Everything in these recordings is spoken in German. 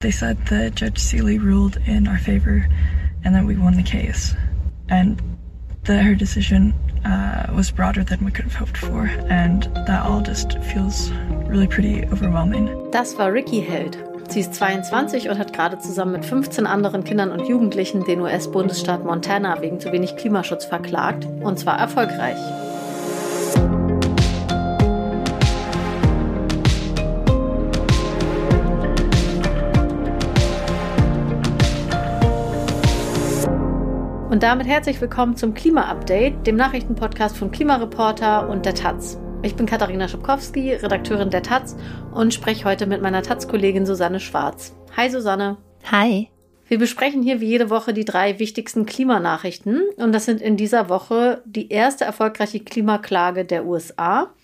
They said that Judge Seeley ruled in our favor and that we won the case. And that her decision uh, was broader than we could have hoped for. And that all just feels really pretty overwhelming. Das war Ricky Held. Sie ist 22 und hat gerade zusammen mit 15 anderen Kindern und Jugendlichen den US-Bundesstaat Montana wegen zu wenig Klimaschutz verklagt. Und zwar erfolgreich. Und damit herzlich willkommen zum Klima-Update, dem Nachrichtenpodcast von Klimareporter und der Taz. Ich bin Katharina Schubkowski, Redakteurin der Taz und spreche heute mit meiner Taz-Kollegin Susanne Schwarz. Hi Susanne. Hi. Wir besprechen hier wie jede Woche die drei wichtigsten Klimanachrichten und das sind in dieser Woche die erste erfolgreiche Klimaklage der USA,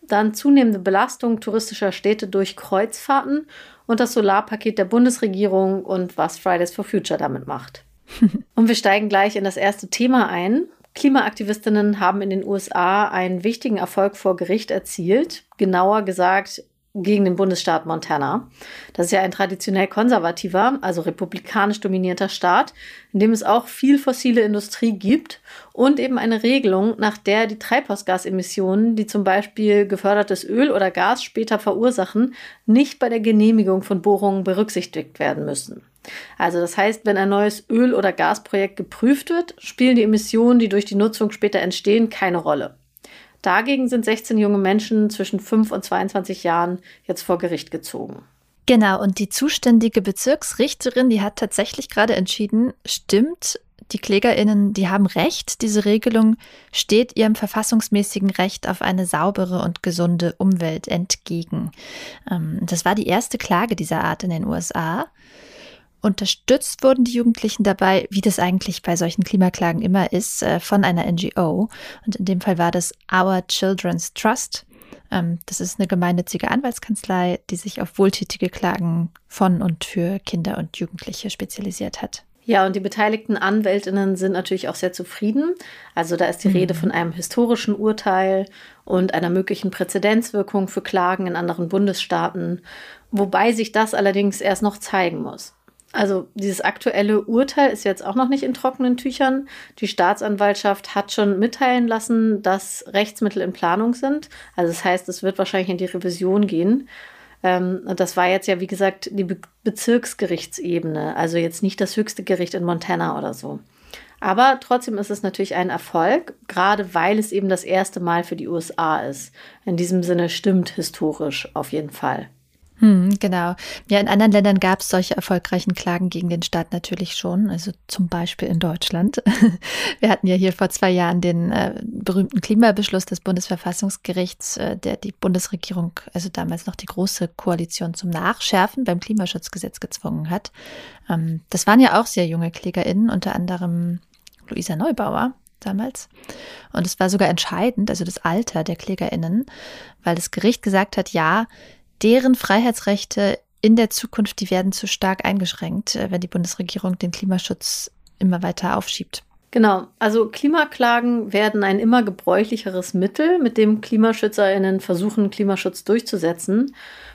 dann zunehmende Belastung touristischer Städte durch Kreuzfahrten und das Solarpaket der Bundesregierung und was Fridays for Future damit macht. Und wir steigen gleich in das erste Thema ein. Klimaaktivistinnen haben in den USA einen wichtigen Erfolg vor Gericht erzielt. Genauer gesagt gegen den Bundesstaat Montana. Das ist ja ein traditionell konservativer, also republikanisch dominierter Staat, in dem es auch viel fossile Industrie gibt und eben eine Regelung, nach der die Treibhausgasemissionen, die zum Beispiel gefördertes Öl oder Gas später verursachen, nicht bei der Genehmigung von Bohrungen berücksichtigt werden müssen. Also das heißt, wenn ein neues Öl- oder Gasprojekt geprüft wird, spielen die Emissionen, die durch die Nutzung später entstehen, keine Rolle. Dagegen sind 16 junge Menschen zwischen 5 und 22 Jahren jetzt vor Gericht gezogen. Genau, und die zuständige Bezirksrichterin, die hat tatsächlich gerade entschieden, stimmt, die Klägerinnen, die haben recht, diese Regelung steht ihrem verfassungsmäßigen Recht auf eine saubere und gesunde Umwelt entgegen. Ähm, das war die erste Klage dieser Art in den USA. Unterstützt wurden die Jugendlichen dabei, wie das eigentlich bei solchen Klimaklagen immer ist, äh, von einer NGO. Und in dem Fall war das Our Children's Trust. Ähm, das ist eine gemeinnützige Anwaltskanzlei, die sich auf wohltätige Klagen von und für Kinder und Jugendliche spezialisiert hat. Ja, und die beteiligten Anwältinnen sind natürlich auch sehr zufrieden. Also da ist die mhm. Rede von einem historischen Urteil und einer möglichen Präzedenzwirkung für Klagen in anderen Bundesstaaten, wobei sich das allerdings erst noch zeigen muss. Also dieses aktuelle Urteil ist jetzt auch noch nicht in trockenen Tüchern. Die Staatsanwaltschaft hat schon mitteilen lassen, dass Rechtsmittel in Planung sind. Also das heißt, es wird wahrscheinlich in die Revision gehen. Ähm, das war jetzt ja, wie gesagt, die Be Bezirksgerichtsebene, also jetzt nicht das höchste Gericht in Montana oder so. Aber trotzdem ist es natürlich ein Erfolg, gerade weil es eben das erste Mal für die USA ist. In diesem Sinne stimmt historisch auf jeden Fall. Hm, genau. Ja, in anderen Ländern gab es solche erfolgreichen Klagen gegen den Staat natürlich schon, also zum Beispiel in Deutschland. Wir hatten ja hier vor zwei Jahren den äh, berühmten Klimabeschluss des Bundesverfassungsgerichts, äh, der die Bundesregierung, also damals noch die Große Koalition zum Nachschärfen beim Klimaschutzgesetz gezwungen hat. Ähm, das waren ja auch sehr junge KlägerInnen, unter anderem Luisa Neubauer damals. Und es war sogar entscheidend, also das Alter der KlägerInnen, weil das Gericht gesagt hat, ja, deren Freiheitsrechte in der Zukunft, die werden zu stark eingeschränkt, äh, wenn die Bundesregierung den Klimaschutz immer weiter aufschiebt. Genau, also Klimaklagen werden ein immer gebräuchlicheres Mittel, mit dem Klimaschützerinnen versuchen, Klimaschutz durchzusetzen.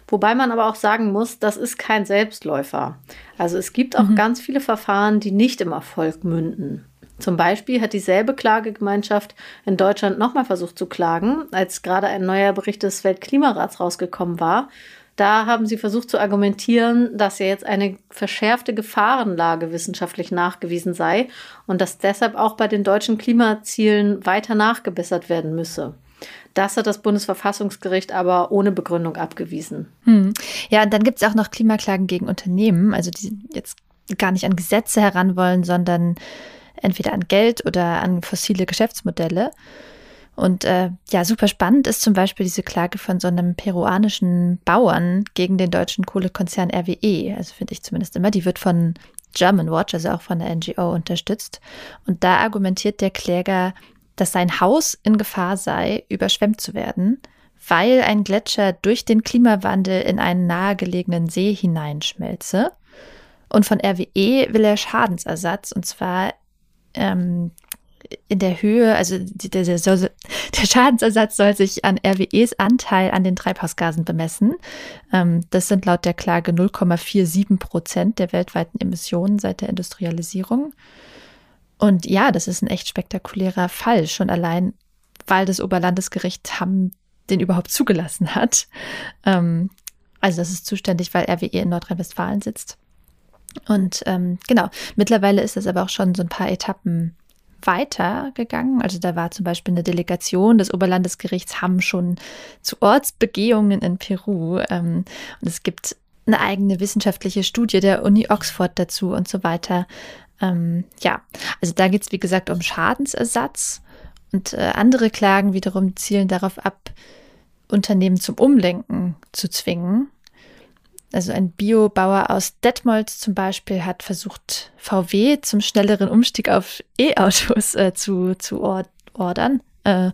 Wobei man aber auch sagen muss, das ist kein Selbstläufer. Also es gibt auch mhm. ganz viele Verfahren, die nicht im Erfolg münden. Zum Beispiel hat dieselbe Klagegemeinschaft in Deutschland nochmal versucht zu klagen, als gerade ein neuer Bericht des Weltklimarats rausgekommen war. Da haben sie versucht zu argumentieren, dass ja jetzt eine verschärfte Gefahrenlage wissenschaftlich nachgewiesen sei und dass deshalb auch bei den deutschen Klimazielen weiter nachgebessert werden müsse. Das hat das Bundesverfassungsgericht aber ohne Begründung abgewiesen. Hm. Ja, und dann gibt es auch noch Klimaklagen gegen Unternehmen, also die jetzt gar nicht an Gesetze heran wollen, sondern entweder an Geld oder an fossile Geschäftsmodelle. Und äh, ja, super spannend ist zum Beispiel diese Klage von so einem peruanischen Bauern gegen den deutschen Kohlekonzern RWE. Also finde ich zumindest immer. Die wird von German Watch, also auch von der NGO, unterstützt. Und da argumentiert der Kläger, dass sein Haus in Gefahr sei, überschwemmt zu werden, weil ein Gletscher durch den Klimawandel in einen nahegelegenen See hineinschmelze. Und von RWE will er Schadensersatz, und zwar ähm, in der Höhe, also der, der, Der Schadensersatz soll sich an RWEs Anteil an den Treibhausgasen bemessen. Ähm, das sind laut der Klage 0,47 Prozent der weltweiten Emissionen seit der Industrialisierung. Und ja, das ist ein echt spektakulärer Fall, schon allein, weil das Oberlandesgericht Hamm den überhaupt zugelassen hat. Ähm, also das ist zuständig, weil RWE in Nordrhein-Westfalen sitzt. Und ähm, genau, mittlerweile ist das aber auch schon so ein paar Etappen weitergegangen. Also da war zum Beispiel eine Delegation des Oberlandesgerichts Hamm schon zu Ortsbegehungen in Peru. Ähm, und es gibt eine eigene wissenschaftliche Studie der Uni Oxford dazu und so weiter. Ähm, ja, also da geht es, wie gesagt, um Schadensersatz. Und äh, andere Klagen wiederum zielen darauf ab, Unternehmen zum Umlenken zu zwingen. Also ein Biobauer aus Detmold zum Beispiel hat versucht, VW zum schnelleren Umstieg auf E-Autos äh, zu, zu ordern. Äh,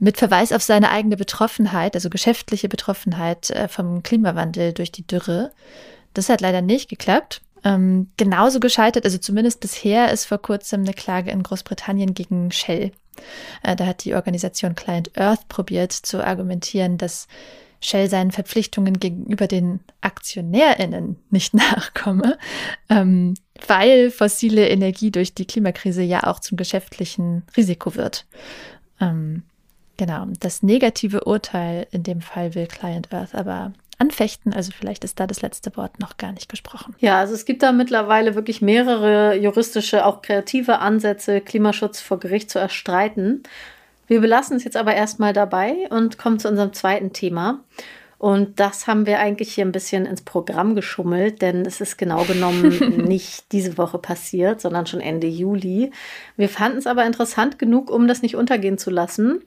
mit Verweis auf seine eigene Betroffenheit, also geschäftliche Betroffenheit äh, vom Klimawandel durch die Dürre. Das hat leider nicht geklappt. Ähm, genauso gescheitert, also zumindest bisher ist vor kurzem eine Klage in Großbritannien gegen Shell. Äh, da hat die Organisation Client Earth probiert zu argumentieren, dass Shell seinen Verpflichtungen gegenüber den AktionärInnen nicht nachkomme, ähm, weil fossile Energie durch die Klimakrise ja auch zum geschäftlichen Risiko wird. Ähm, genau, das negative Urteil in dem Fall will Client Earth aber anfechten. Also vielleicht ist da das letzte Wort noch gar nicht gesprochen. Ja, also es gibt da mittlerweile wirklich mehrere juristische, auch kreative Ansätze, Klimaschutz vor Gericht zu erstreiten. Wir belassen es jetzt aber erstmal dabei und kommen zu unserem zweiten Thema. Und das haben wir eigentlich hier ein bisschen ins Programm geschummelt, denn es ist genau genommen nicht diese Woche passiert, sondern schon Ende Juli. Wir fanden es aber interessant genug, um das nicht untergehen zu lassen.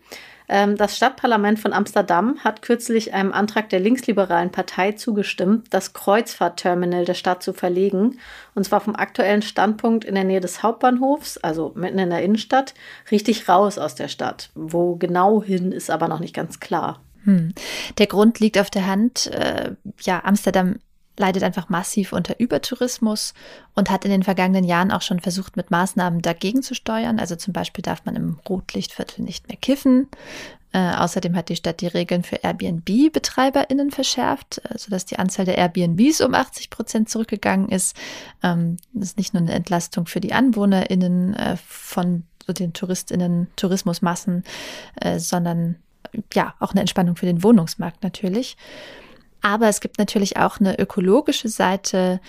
Ähm, das Stadtparlament von Amsterdam hat kürzlich einem Antrag der linksliberalen Partei zugestimmt, das Kreuzfahrtterminal der Stadt zu verlegen. Und zwar vom aktuellen Standpunkt in der Nähe des Hauptbahnhofs, also mitten in der Innenstadt, richtig raus aus der Stadt. Wo genau hin ist aber noch nicht ganz klar. Hm. Der Grund liegt auf der Hand. Äh, ja, Amsterdam leidet einfach massiv unter Übertourismus und hat in den vergangenen Jahren auch schon versucht, mit Maßnahmen dagegen zu steuern. Also zum Beispiel darf man im Rotlichtviertel nicht mehr kiffen. Äh, außerdem hat die Stadt die Regeln für Airbnb-BetreiberInnen verschärft, äh, sodass die Anzahl der Airbnbs um 80 Prozent zurückgegangen ist. Ähm, das ist nicht nur eine Entlastung für die AnwohnerInnen äh, von so den TouristInnen, Tourismusmassen, äh, sondern ja, auch eine Entspannung für den Wohnungsmarkt natürlich. Aber es gibt natürlich auch eine ökologische Seite,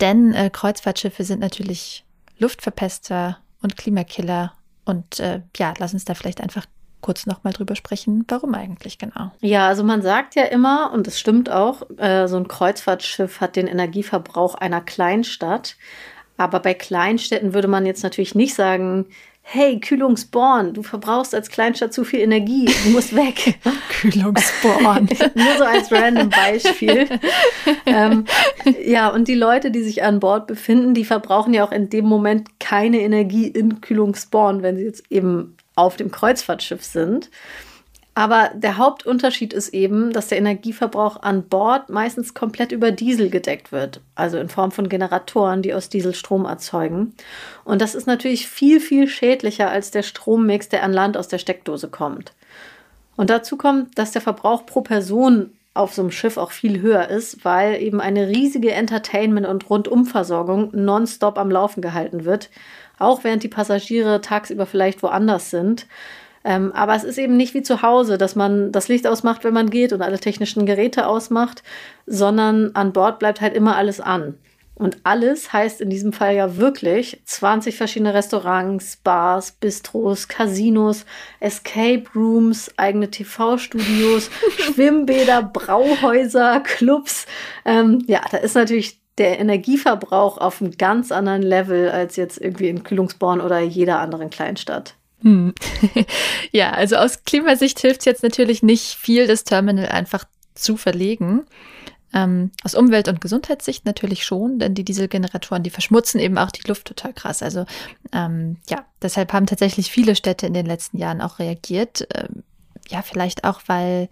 denn äh, Kreuzfahrtschiffe sind natürlich Luftverpester und Klimakiller. Und äh, ja, lass uns da vielleicht einfach kurz nochmal drüber sprechen, warum eigentlich genau. Ja, also man sagt ja immer, und das stimmt auch, äh, so ein Kreuzfahrtschiff hat den Energieverbrauch einer Kleinstadt. Aber bei Kleinstädten würde man jetzt natürlich nicht sagen, hey, Kühlungsborn, du verbrauchst als Kleinstadt zu viel Energie, du musst weg. Kühlungsborn. Nur so als random Beispiel. ähm, ja, und die Leute, die sich an Bord befinden, die verbrauchen ja auch in dem Moment keine Energie in Kühlungsborn, wenn sie jetzt eben auf dem Kreuzfahrtschiff sind. Aber der Hauptunterschied ist eben, dass der Energieverbrauch an Bord meistens komplett über Diesel gedeckt wird, also in Form von Generatoren, die aus Diesel Strom erzeugen. Und das ist natürlich viel, viel schädlicher als der Strommix, der an Land aus der Steckdose kommt. Und dazu kommt, dass der Verbrauch pro Person auf so einem Schiff auch viel höher ist, weil eben eine riesige Entertainment- und Rundumversorgung nonstop am Laufen gehalten wird, auch während die Passagiere tagsüber vielleicht woanders sind. Ähm, aber es ist eben nicht wie zu Hause, dass man das Licht ausmacht, wenn man geht und alle technischen Geräte ausmacht, sondern an Bord bleibt halt immer alles an. Und alles heißt in diesem Fall ja wirklich 20 verschiedene Restaurants, Bars, Bistros, Casinos, Escape Rooms, eigene TV-Studios, Schwimmbäder, Brauhäuser, Clubs. Ähm, ja, da ist natürlich der Energieverbrauch auf einem ganz anderen Level als jetzt irgendwie in Kühlungsborn oder jeder anderen Kleinstadt. Hm. ja, also aus Klimasicht hilft es jetzt natürlich nicht viel, das Terminal einfach zu verlegen. Ähm, aus Umwelt- und Gesundheitssicht natürlich schon, denn die Dieselgeneratoren, die verschmutzen eben auch die Luft total krass. Also ähm, ja, deshalb haben tatsächlich viele Städte in den letzten Jahren auch reagiert. Ähm, ja, vielleicht auch, weil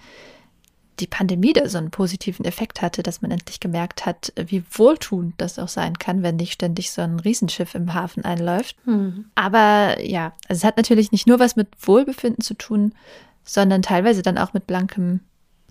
die Pandemie da so einen positiven Effekt hatte, dass man endlich gemerkt hat, wie wohltuend das auch sein kann, wenn nicht ständig so ein Riesenschiff im Hafen einläuft. Mhm. Aber ja, also es hat natürlich nicht nur was mit Wohlbefinden zu tun, sondern teilweise dann auch mit blankem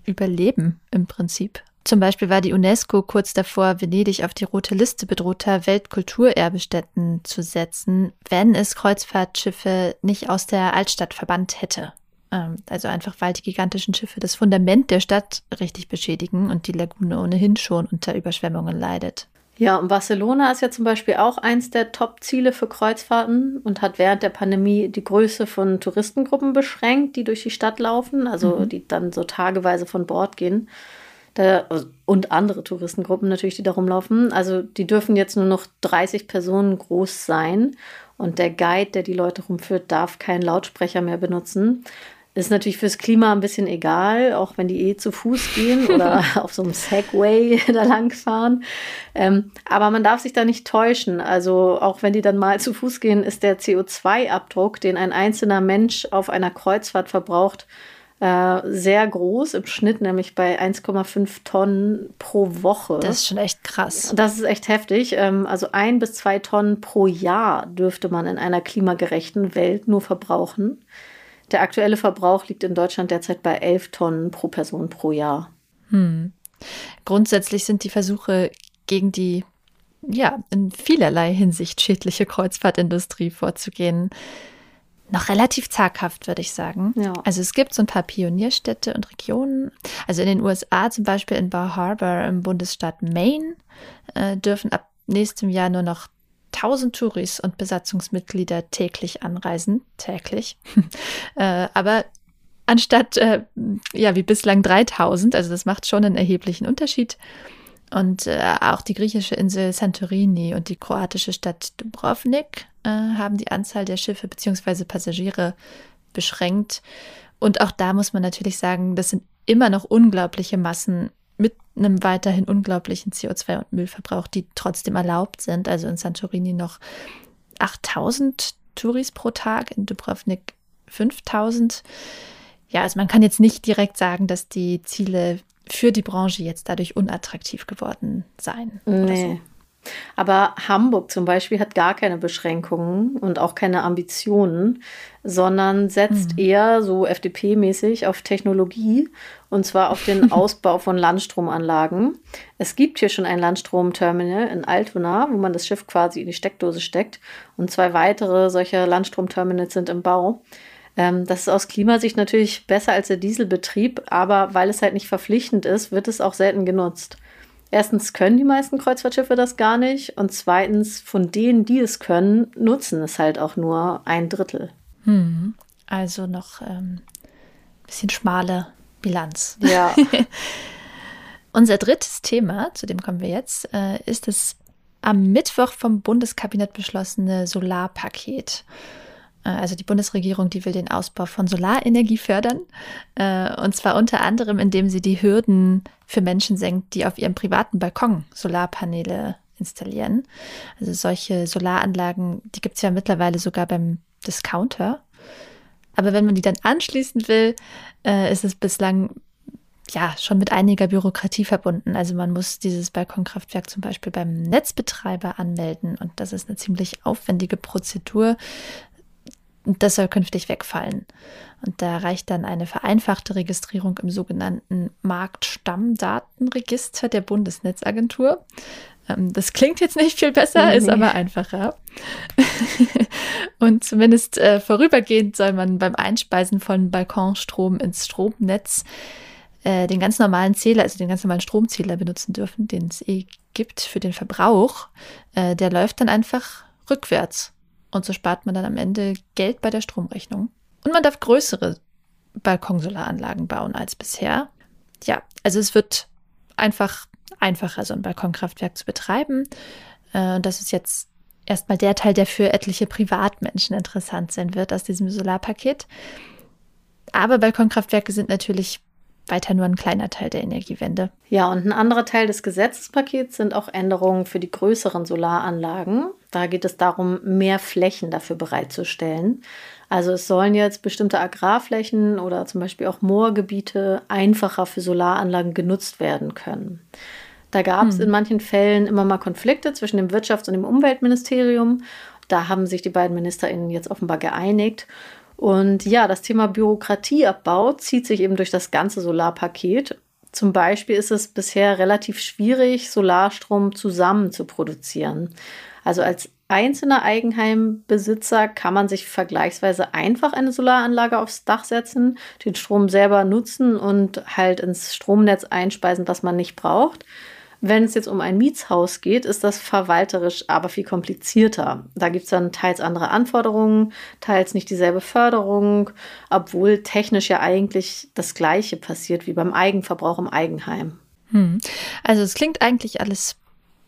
Überleben im Prinzip. Zum Beispiel war die UNESCO kurz davor, Venedig auf die rote Liste bedrohter Weltkulturerbestätten zu setzen, wenn es Kreuzfahrtschiffe nicht aus der Altstadt verbannt hätte. Ähm, also einfach, weil die gigantischen Schiffe das Fundament der Stadt richtig beschädigen und die Lagune ohnehin schon unter Überschwemmungen leidet. Ja, und Barcelona ist ja zum Beispiel auch eins der Top-Ziele für Kreuzfahrten und hat während der Pandemie die Größe von Touristengruppen beschränkt, die durch die Stadt laufen, also mhm. die dann so tageweise von Bord gehen. Da, und andere Touristengruppen natürlich, die da rumlaufen. Also die dürfen jetzt nur noch 30 Personen groß sein und der Guide, der die Leute rumführt, darf keinen Lautsprecher mehr benutzen. Ist natürlich fürs Klima ein bisschen egal, auch wenn die eh zu Fuß gehen oder auf so einem Segway da langfahren. Ähm, aber man darf sich da nicht täuschen. Also auch wenn die dann mal zu Fuß gehen, ist der CO2-Abdruck, den ein einzelner Mensch auf einer Kreuzfahrt verbraucht, äh, sehr groß im Schnitt, nämlich bei 1,5 Tonnen pro Woche. Das ist schon echt krass. Das ist echt heftig. Ähm, also ein bis zwei Tonnen pro Jahr dürfte man in einer klimagerechten Welt nur verbrauchen. Der aktuelle Verbrauch liegt in Deutschland derzeit bei 11 Tonnen pro Person pro Jahr. Hm. Grundsätzlich sind die Versuche gegen die ja in vielerlei Hinsicht schädliche Kreuzfahrtindustrie vorzugehen noch relativ zaghaft, würde ich sagen. Ja. Also es gibt so ein paar Pionierstädte und Regionen. Also in den USA zum Beispiel in Bar Harbor im Bundesstaat Maine äh, dürfen ab nächstem Jahr nur noch 1000 Touris und Besatzungsmitglieder täglich anreisen, täglich. äh, aber anstatt, äh, ja, wie bislang 3000, also das macht schon einen erheblichen Unterschied. Und äh, auch die griechische Insel Santorini und die kroatische Stadt Dubrovnik äh, haben die Anzahl der Schiffe bzw. Passagiere beschränkt. Und auch da muss man natürlich sagen, das sind immer noch unglaubliche Massen einem weiterhin unglaublichen CO2- und Müllverbrauch, die trotzdem erlaubt sind. Also in Santorini noch 8000 Touris pro Tag, in Dubrovnik 5000. Ja, also man kann jetzt nicht direkt sagen, dass die Ziele für die Branche jetzt dadurch unattraktiv geworden seien. Nee. Aber Hamburg zum Beispiel hat gar keine Beschränkungen und auch keine Ambitionen, sondern setzt mhm. eher so FDP-mäßig auf Technologie und zwar auf den Ausbau von Landstromanlagen. Es gibt hier schon ein Landstromterminal in Altona, wo man das Schiff quasi in die Steckdose steckt und zwei weitere solcher Landstromterminals sind im Bau. Ähm, das ist aus Klimasicht natürlich besser als der Dieselbetrieb, aber weil es halt nicht verpflichtend ist, wird es auch selten genutzt. Erstens können die meisten Kreuzfahrtschiffe das gar nicht und zweitens von denen, die es können, nutzen es halt auch nur ein Drittel. Hm. Also noch ein ähm, bisschen schmale Bilanz. Ja. Unser drittes Thema, zu dem kommen wir jetzt, äh, ist das am Mittwoch vom Bundeskabinett beschlossene Solarpaket. Äh, also die Bundesregierung, die will den Ausbau von Solarenergie fördern. Äh, und zwar unter anderem, indem sie die Hürden für Menschen senkt, die auf ihrem privaten Balkon Solarpaneele installieren. Also solche Solaranlagen, die gibt es ja mittlerweile sogar beim Discounter. Aber wenn man die dann anschließen will, äh, ist es bislang ja schon mit einiger Bürokratie verbunden. Also man muss dieses Balkonkraftwerk zum Beispiel beim Netzbetreiber anmelden und das ist eine ziemlich aufwendige Prozedur das soll künftig wegfallen. Und da reicht dann eine vereinfachte Registrierung im sogenannten Marktstammdatenregister der Bundesnetzagentur. Ähm, das klingt jetzt nicht viel besser, nee. ist aber einfacher. Und zumindest äh, vorübergehend soll man beim Einspeisen von Balkonstrom ins Stromnetz äh, den ganz normalen Zähler, also den ganz normalen Stromzähler benutzen dürfen, den es eh gibt für den Verbrauch. Äh, der läuft dann einfach rückwärts. Und so spart man dann am Ende Geld bei der Stromrechnung. Und man darf größere Balkonsolaranlagen bauen als bisher. Ja, also es wird einfach einfacher, so ein Balkonkraftwerk zu betreiben. Äh, das ist jetzt erstmal der Teil, der für etliche Privatmenschen interessant sein wird aus diesem Solarpaket. Aber Balkonkraftwerke sind natürlich weiter nur ein kleiner Teil der Energiewende. Ja, und ein anderer Teil des Gesetzespakets sind auch Änderungen für die größeren Solaranlagen. Da geht es darum, mehr Flächen dafür bereitzustellen. Also es sollen jetzt bestimmte Agrarflächen oder zum Beispiel auch Moorgebiete einfacher für Solaranlagen genutzt werden können. Da gab es hm. in manchen Fällen immer mal Konflikte zwischen dem Wirtschafts- und dem Umweltministerium. Da haben sich die beiden MinisterInnen jetzt offenbar geeinigt. Und ja, das Thema Bürokratieabbau zieht sich eben durch das ganze Solarpaket. Zum Beispiel ist es bisher relativ schwierig, Solarstrom zusammen zu produzieren. Also als einzelner Eigenheimbesitzer kann man sich vergleichsweise einfach eine Solaranlage aufs Dach setzen, den Strom selber nutzen und halt ins Stromnetz einspeisen, was man nicht braucht. Wenn es jetzt um ein Mietshaus geht, ist das verwalterisch aber viel komplizierter. Da gibt es dann teils andere Anforderungen, teils nicht dieselbe Förderung, obwohl technisch ja eigentlich das Gleiche passiert wie beim Eigenverbrauch im Eigenheim. Hm. Also es klingt eigentlich alles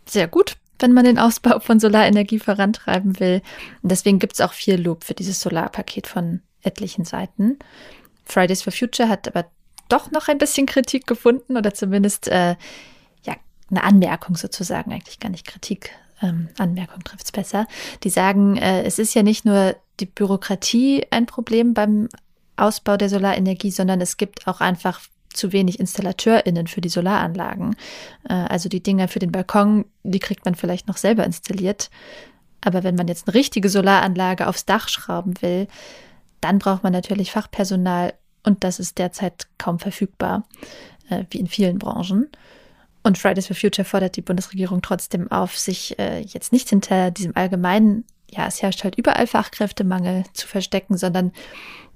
sehr gut, wenn man den Ausbau von Solarenergie vorantreiben will. Und deswegen gibt es auch viel Lob für dieses Solarpaket von etlichen Seiten. Fridays for Future hat aber doch noch ein bisschen Kritik gefunden oder zumindest äh, eine Anmerkung sozusagen, eigentlich gar nicht Kritik. Ähm, Anmerkung trifft es besser. Die sagen, äh, es ist ja nicht nur die Bürokratie ein Problem beim Ausbau der Solarenergie, sondern es gibt auch einfach zu wenig InstallateurInnen für die Solaranlagen. Äh, also die Dinger für den Balkon, die kriegt man vielleicht noch selber installiert. Aber wenn man jetzt eine richtige Solaranlage aufs Dach schrauben will, dann braucht man natürlich Fachpersonal und das ist derzeit kaum verfügbar, äh, wie in vielen Branchen. Und Fridays for Future fordert die Bundesregierung trotzdem auf, sich äh, jetzt nicht hinter diesem allgemeinen, ja, es herrscht halt überall Fachkräftemangel zu verstecken, sondern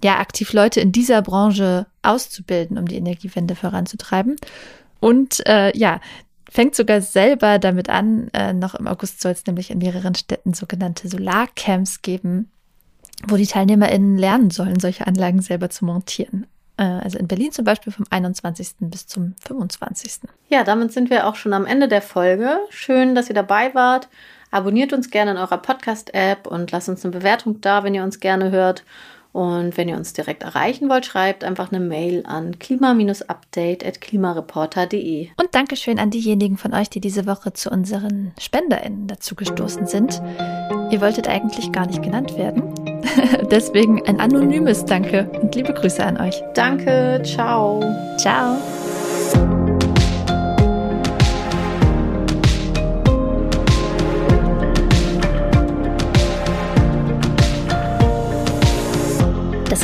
ja, aktiv Leute in dieser Branche auszubilden, um die Energiewende voranzutreiben. Und äh, ja, fängt sogar selber damit an, äh, noch im August soll es nämlich in mehreren Städten sogenannte Solarcamps geben, wo die TeilnehmerInnen lernen sollen, solche Anlagen selber zu montieren. Äh, also in Berlin zum Beispiel vom 21. bis zum 25. Ja, damit sind wir auch schon am Ende der Folge. Schön, dass ihr dabei wart. Abonniert uns gerne in eurer Podcast-App und lasst uns eine Bewertung da, wenn ihr uns gerne hört. Und wenn ihr uns direkt erreichen wollt, schreibt einfach eine Mail an klima-update.klimareporter.de. Und Dankeschön an diejenigen von euch, die diese Woche zu unseren SpenderInnen dazugestoßen sind. Ihr wolltet eigentlich gar nicht genannt werden. Deswegen ein anonymes Danke und liebe Grüße an euch. Danke, ciao. Ciao.